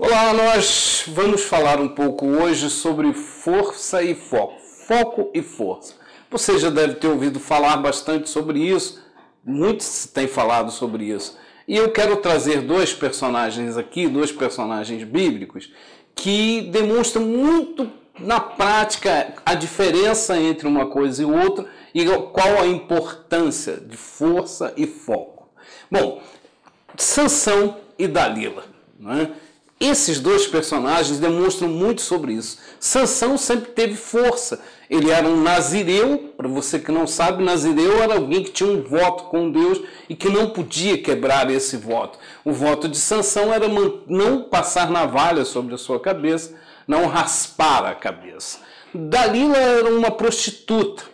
Olá, nós vamos falar um pouco hoje sobre força e foco. Foco e força. Você já deve ter ouvido falar bastante sobre isso, muitos têm falado sobre isso. E eu quero trazer dois personagens aqui, dois personagens bíblicos, que demonstram muito na prática a diferença entre uma coisa e outra e qual a importância de força e foco. Bom, Sansão e Dalila. Não é? Esses dois personagens demonstram muito sobre isso. Sansão sempre teve força. Ele era um nazireu, para você que não sabe, nazireu era alguém que tinha um voto com Deus e que não podia quebrar esse voto. O voto de Sansão era não passar navalha sobre a sua cabeça, não raspar a cabeça. Dalila era uma prostituta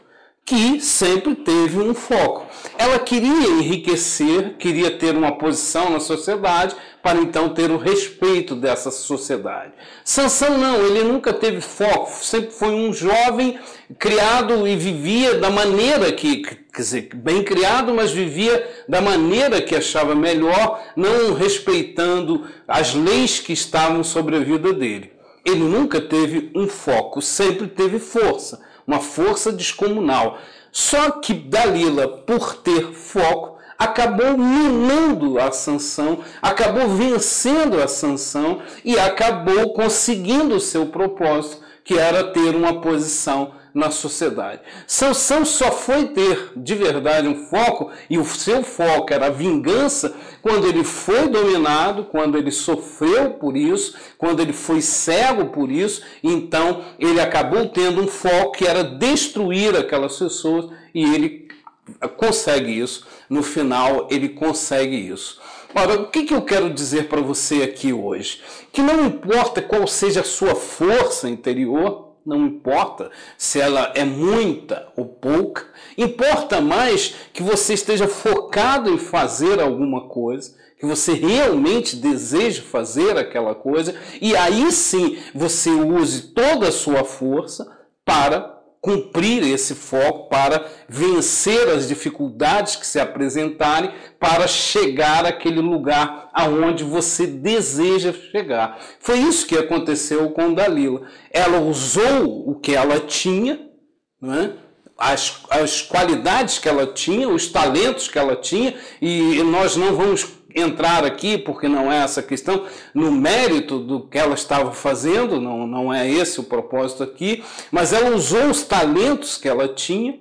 que sempre teve um foco. Ela queria enriquecer, queria ter uma posição na sociedade, para então ter o respeito dessa sociedade. Sansão não, ele nunca teve foco, sempre foi um jovem criado e vivia da maneira que, quer dizer, bem criado, mas vivia da maneira que achava melhor, não respeitando as leis que estavam sobre a vida dele. Ele nunca teve um foco, sempre teve força uma força descomunal. Só que Dalila, por ter foco, acabou minando a sanção, acabou vencendo a sanção e acabou conseguindo o seu propósito, que era ter uma posição na sociedade. Sansão só foi ter de verdade um foco, e o seu foco era a vingança, quando ele foi dominado, quando ele sofreu por isso, quando ele foi cego por isso, então ele acabou tendo um foco que era destruir aquelas pessoas, e ele consegue isso. No final, ele consegue isso. Ora, o que, eu quero dizer para você aqui hoje? Que não importa qual seja a sua força interior, não importa se ela é muita ou pouca, importa mais que você esteja focado em fazer alguma coisa, que você realmente deseja fazer aquela coisa, e aí sim você use toda a sua força para cumprir esse foco, para vencer as dificuldades que se apresentarem, para chegar àquele lugar aonde você deseja chegar. Foi isso que aconteceu com Dalila. Ela usou o que ela tinha, é? as, as qualidades que ela tinha, os talentos que ela tinha, e nós não vamos entrar aqui, porque não é essa questão, no mérito do que ela estava fazendo, não, não é esse o propósito aqui, mas ela usou os talentos que ela tinha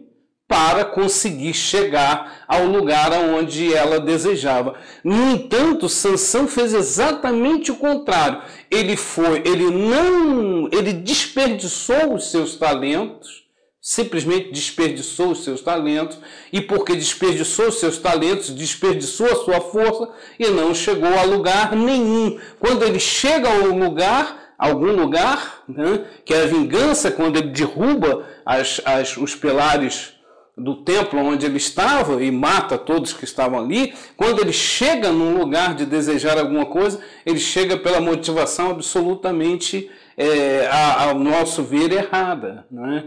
para conseguir chegar ao lugar aonde ela desejava. No entanto, Sansão fez exatamente o contrário. Ele foi, ele não, ele desperdiçou os seus talentos simplesmente desperdiçou os seus talentos, e porque desperdiçou os seus talentos, desperdiçou a sua força e não chegou a lugar nenhum. Quando ele chega ao lugar, algum lugar, né, que é a vingança, quando ele derruba as, as, os pilares do templo onde ele estava e mata todos que estavam ali, quando ele chega num lugar de desejar alguma coisa, ele chega pela motivação absolutamente, é, ao nosso ver, errada. Né?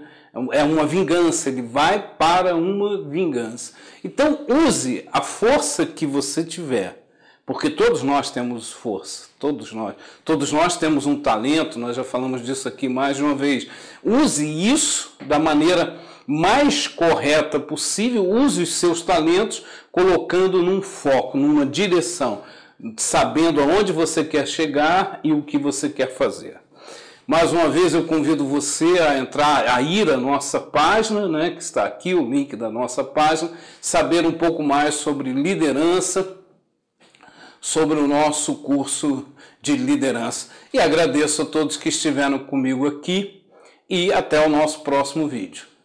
É uma vingança, ele vai para uma vingança. Então use a força que você tiver, porque todos nós temos força, todos nós. Todos nós temos um talento, nós já falamos disso aqui mais de uma vez. Use isso da maneira mais correta possível, use os seus talentos colocando num foco, numa direção, sabendo aonde você quer chegar e o que você quer fazer. Mais uma vez eu convido você a entrar, a ir à nossa página, né, que está aqui o link da nossa página, saber um pouco mais sobre liderança, sobre o nosso curso de liderança. E agradeço a todos que estiveram comigo aqui e até o nosso próximo vídeo.